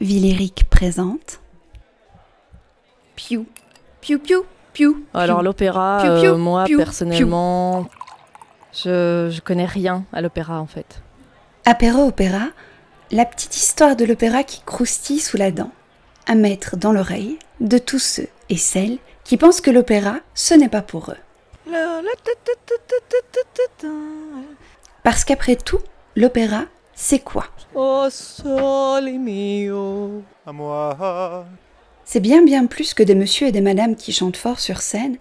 Villeric présente. Piou, piou, piou, piou. Alors l'opéra, euh, moi piou, personnellement, je, je connais rien à l'opéra en fait. Apéro opéra, la petite histoire de l'opéra qui croustille sous la dent, à mettre dans l'oreille de tous ceux et celles qui pensent que l'opéra, ce n'est pas pour eux. Parce qu'après tout, l'opéra, c'est quoi? Oh sole mio. À moi. C'est bien bien plus que des messieurs et des madames qui chantent fort sur scène,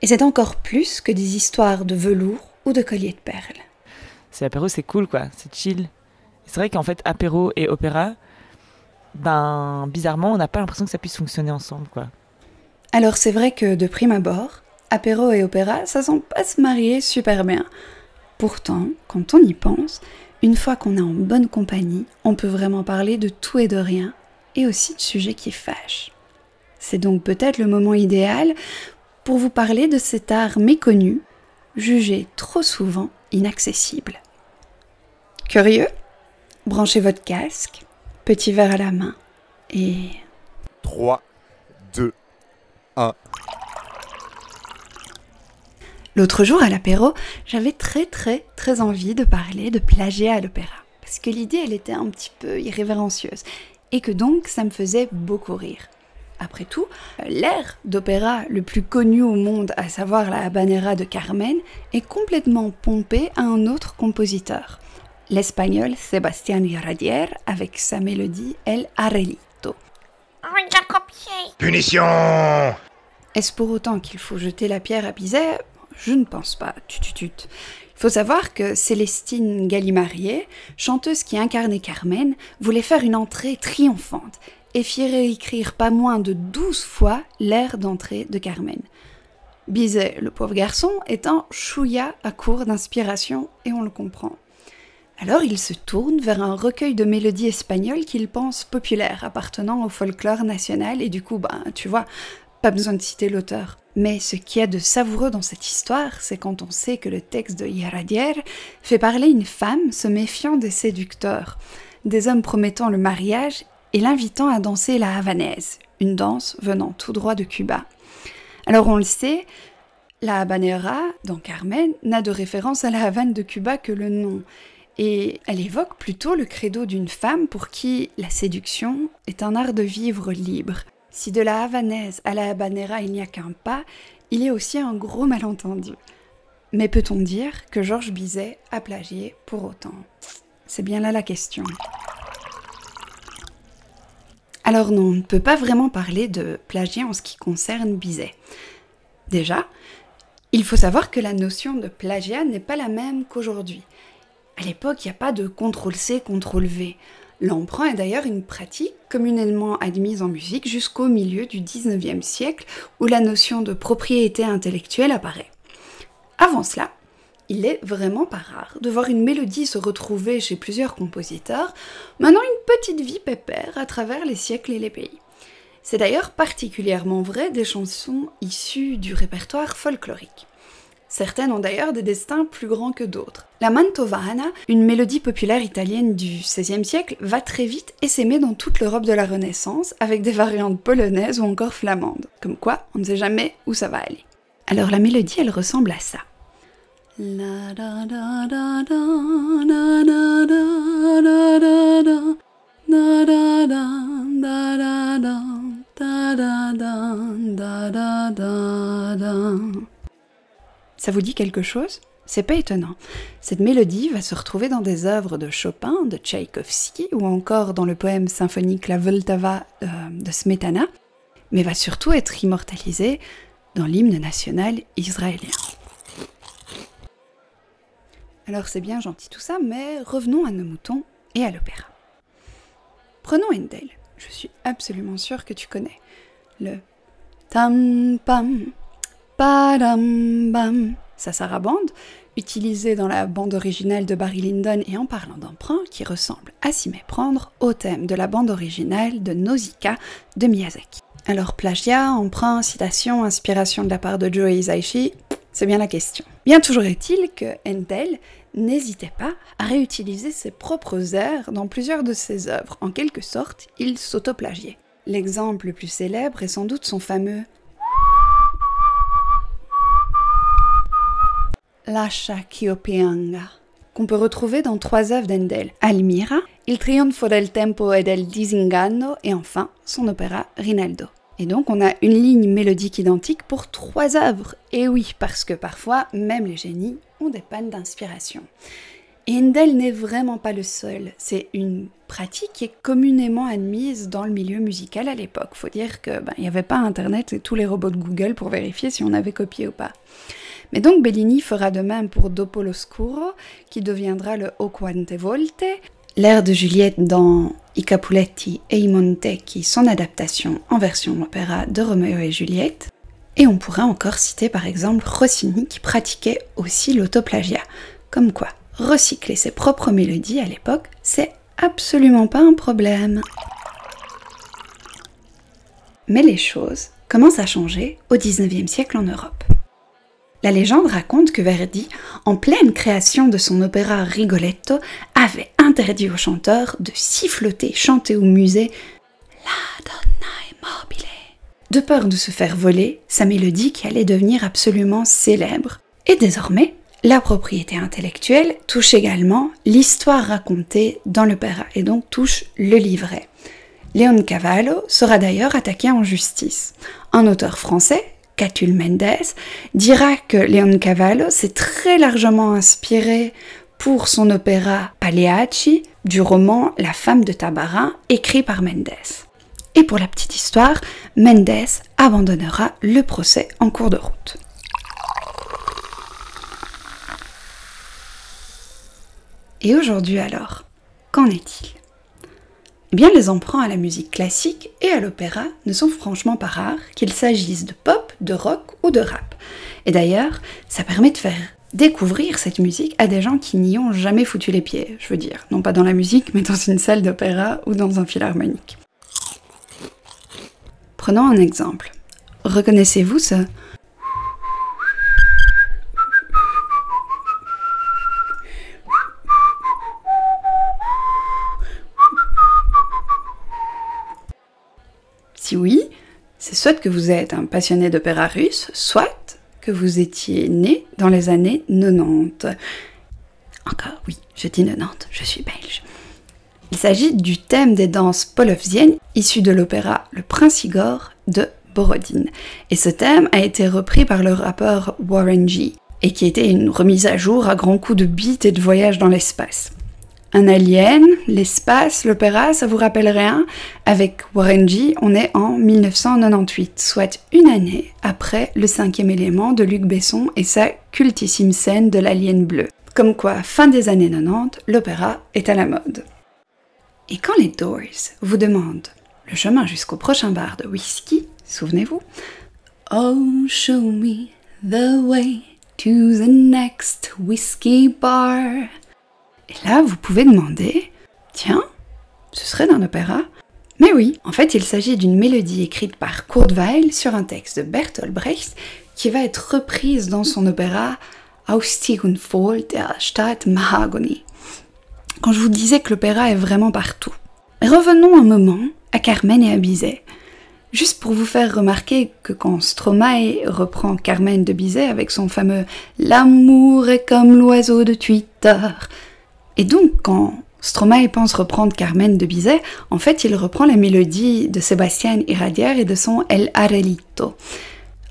et c'est encore plus que des histoires de velours ou de colliers de perles. C'est apéro, c'est cool quoi, c'est chill. C'est vrai qu'en fait, apéro et opéra, ben bizarrement, on n'a pas l'impression que ça puisse fonctionner ensemble quoi. Alors c'est vrai que de prime abord, apéro et opéra, ça semble pas se marier super bien. Pourtant, quand on y pense, une fois qu'on est en bonne compagnie, on peut vraiment parler de tout et de rien, et aussi de sujets qui fâchent. C'est donc peut-être le moment idéal pour vous parler de cet art méconnu, jugé trop souvent inaccessible. Curieux? Branchez votre casque, petit verre à la main, et 3, 2, L'autre jour à l'apéro, j'avais très très très envie de parler de plagiat à l'opéra. Parce que l'idée, elle était un petit peu irrévérencieuse. Et que donc, ça me faisait beaucoup rire. Après tout, l'air d'opéra le plus connu au monde, à savoir la habanera de Carmen, est complètement pompé à un autre compositeur. L'espagnol Sebastián Iradier avec sa mélodie El Arelito. Punition Est-ce pour autant qu'il faut jeter la pierre à Bizet? Je ne pense pas. Tut, tut, tut. Il faut savoir que Célestine Gallimarié, chanteuse qui incarnait Carmen, voulait faire une entrée triomphante et fit réécrire pas moins de douze fois l'air d'entrée de Carmen. Bizet, le pauvre garçon, est un chouïa à court d'inspiration et on le comprend. Alors il se tourne vers un recueil de mélodies espagnoles qu'il pense populaire, appartenant au folklore national, et du coup, ben, tu vois, pas besoin de citer l'auteur. Mais ce qui est de savoureux dans cette histoire, c'est quand on sait que le texte de Iradier fait parler une femme se méfiant des séducteurs, des hommes promettant le mariage et l'invitant à danser la havanaise, une danse venant tout droit de Cuba. Alors on le sait, la habanera, dans Carmen, n'a de référence à la Havane de Cuba que le nom, et elle évoque plutôt le credo d'une femme pour qui la séduction est un art de vivre libre. Si de la havanaise à la habanera il n'y a qu'un pas, il y a aussi un gros malentendu. Mais peut-on dire que Georges Bizet a plagié pour autant? C'est bien là la question. Alors non, on ne peut pas vraiment parler de plagiat en ce qui concerne Bizet. Déjà, il faut savoir que la notion de plagiat n'est pas la même qu'aujourd'hui. À l'époque, il n'y a pas de contrôle-C, contrôle-V. L'emprunt est d'ailleurs une pratique communément admise en musique jusqu'au milieu du 19e siècle où la notion de propriété intellectuelle apparaît. Avant cela, il est vraiment pas rare de voir une mélodie se retrouver chez plusieurs compositeurs, menant une petite vie pépère à travers les siècles et les pays. C'est d'ailleurs particulièrement vrai des chansons issues du répertoire folklorique. Certaines ont d'ailleurs des destins plus grands que d'autres. La mantovana, une mélodie populaire italienne du XVIe siècle, va très vite et s'aimer dans toute l'Europe de la Renaissance, avec des variantes polonaises ou encore flamandes. Comme quoi, on ne sait jamais où ça va aller. Alors la mélodie, elle ressemble à ça. Ça vous dit quelque chose? C'est pas étonnant. Cette mélodie va se retrouver dans des œuvres de Chopin, de Tchaïkovski ou encore dans le poème symphonique La Vltava euh, de Smetana, mais va surtout être immortalisée dans l'hymne national israélien. Alors c'est bien gentil tout ça, mais revenons à nos moutons et à l'opéra. Prenons Handel. Je suis absolument sûre que tu connais. Le tam pam Padam bam. Sa sarabande, utilisée dans la bande originale de Barry Lyndon et en parlant d'emprunt, qui ressemble à s'y méprendre au thème de la bande originale de Nausicaa de Miyazaki. Alors plagiat, emprunt, citation, inspiration de la part de Joe Hisaishi, c'est bien la question. Bien toujours est-il que Handel n'hésitait pas à réutiliser ses propres airs dans plusieurs de ses œuvres. En quelque sorte, il s'autoplagiait. L'exemple le plus célèbre est sans doute son fameux Lascia ch'io pianga, qu'on peut retrouver dans trois œuvres d'Endel Almira, Il trionfo del tempo e del disinganno et enfin son opéra Rinaldo. Et donc on a une ligne mélodique identique pour trois œuvres. Et oui, parce que parfois, même les génies ont des pannes d'inspiration. Et Handel n'est vraiment pas le seul. C'est une pratique qui est communément admise dans le milieu musical à l'époque. Faut dire que ben, il n'y avait pas Internet et tous les robots de Google pour vérifier si on avait copié ou pas. Mais donc Bellini fera de même pour Dopo l'Oscuro, qui deviendra le O Quante Volte, l'air de Juliette dans I Capuletti e i Montecchi, son adaptation en version opéra de Roméo et Juliette. Et on pourrait encore citer par exemple Rossini qui pratiquait aussi l'autoplagiat. Comme quoi, recycler ses propres mélodies à l'époque, c'est absolument pas un problème. Mais les choses commencent à changer au XIXe siècle en Europe. La légende raconte que Verdi, en pleine création de son opéra Rigoletto, avait interdit aux chanteurs de siffloter, chanter au musée La donna immobile, de peur de se faire voler sa mélodie qui allait devenir absolument célèbre. Et désormais, la propriété intellectuelle touche également l'histoire racontée dans l'opéra et donc touche le livret. Léon Cavallo sera d'ailleurs attaqué en justice. Un auteur français, Catul Mendes, dira que Leon Cavallo s'est très largement inspiré pour son opéra Pagliacci du roman La femme de Tabarin écrit par Mendes. Et pour la petite histoire, Mendes abandonnera le procès en cours de route. Et aujourd'hui alors, qu'en est-il? Eh bien, les emprunts à la musique classique et à l'opéra ne sont franchement pas rares, qu'il s'agisse de pop, de rock ou de rap. Et d'ailleurs, ça permet de faire découvrir cette musique à des gens qui n'y ont jamais foutu les pieds, je veux dire. Non pas dans la musique, mais dans une salle d'opéra ou dans un philharmonique. Prenons un exemple. Reconnaissez-vous ce Si oui, c'est soit que vous êtes un passionné d'opéra russe, soit que vous étiez né dans les années 90. Encore, oui, je dis 90, je suis belge. Il s'agit du thème des danses polovziennes issu de l'opéra Le Prince Igor de Borodine. Et ce thème a été repris par le rappeur Warren G. et qui était une remise à jour à grands coups de beat et de voyage dans l'espace. Un alien, l'espace, l'opéra, ça vous rappelle rien Avec Warren G, on est en 1998, soit une année après le cinquième élément de Luc Besson et sa cultissime scène de l'alien bleu. Comme quoi, fin des années 90, l'opéra est à la mode. Et quand les Doors vous demandent le chemin jusqu'au prochain bar de whisky, souvenez-vous, Oh, show me the way to the next whiskey bar. Et là, vous pouvez demander, tiens, ce serait d'un opéra Mais oui, en fait, il s'agit d'une mélodie écrite par Kurt Weill sur un texte de Bertolt Brecht qui va être reprise dans son opéra Ausstieg Fall der Stadt Mahagoni. Quand je vous disais que l'opéra est vraiment partout. Revenons un moment à Carmen et à Bizet. Juste pour vous faire remarquer que quand Stromae reprend Carmen de Bizet avec son fameux L'amour est comme l'oiseau de Twitter, et donc, quand Stromae pense reprendre Carmen de Bizet, en fait, il reprend la mélodie de Sébastien Iradier et de son El Arelito.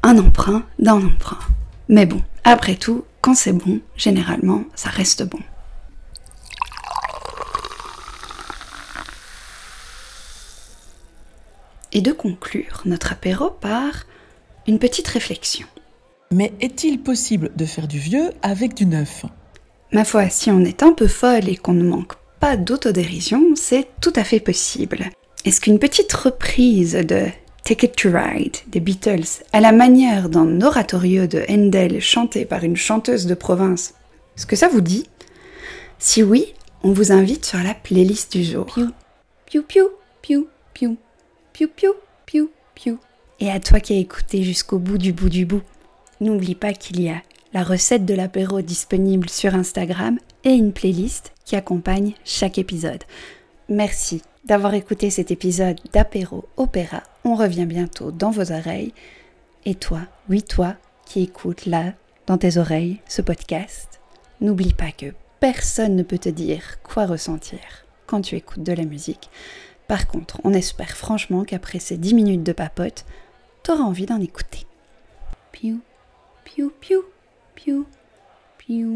Un emprunt d'un emprunt. Mais bon, après tout, quand c'est bon, généralement, ça reste bon. Et de conclure notre apéro par une petite réflexion. Mais est-il possible de faire du vieux avec du neuf? Ma foi, si on est un peu folle et qu'on ne manque pas d'autodérision, c'est tout à fait possible. Est-ce qu'une petite reprise de Take It to Ride des Beatles, à la manière d'un oratorio de Handel chanté par une chanteuse de province, est-ce que ça vous dit? Si oui, on vous invite sur la playlist du jour. Piu, piu, piu, piu, piu, piu, piu, piu, piu. Et à toi qui as écouté jusqu'au bout du bout du bout, n'oublie pas qu'il y a la recette de l'apéro disponible sur Instagram et une playlist qui accompagne chaque épisode. Merci d'avoir écouté cet épisode d'Apéro Opéra. On revient bientôt dans vos oreilles. Et toi, oui toi, qui écoutes là, dans tes oreilles, ce podcast, n'oublie pas que personne ne peut te dire quoi ressentir quand tu écoutes de la musique. Par contre, on espère franchement qu'après ces 10 minutes de papote, t'auras envie d'en écouter. Piou, piou, piou, piou, piou,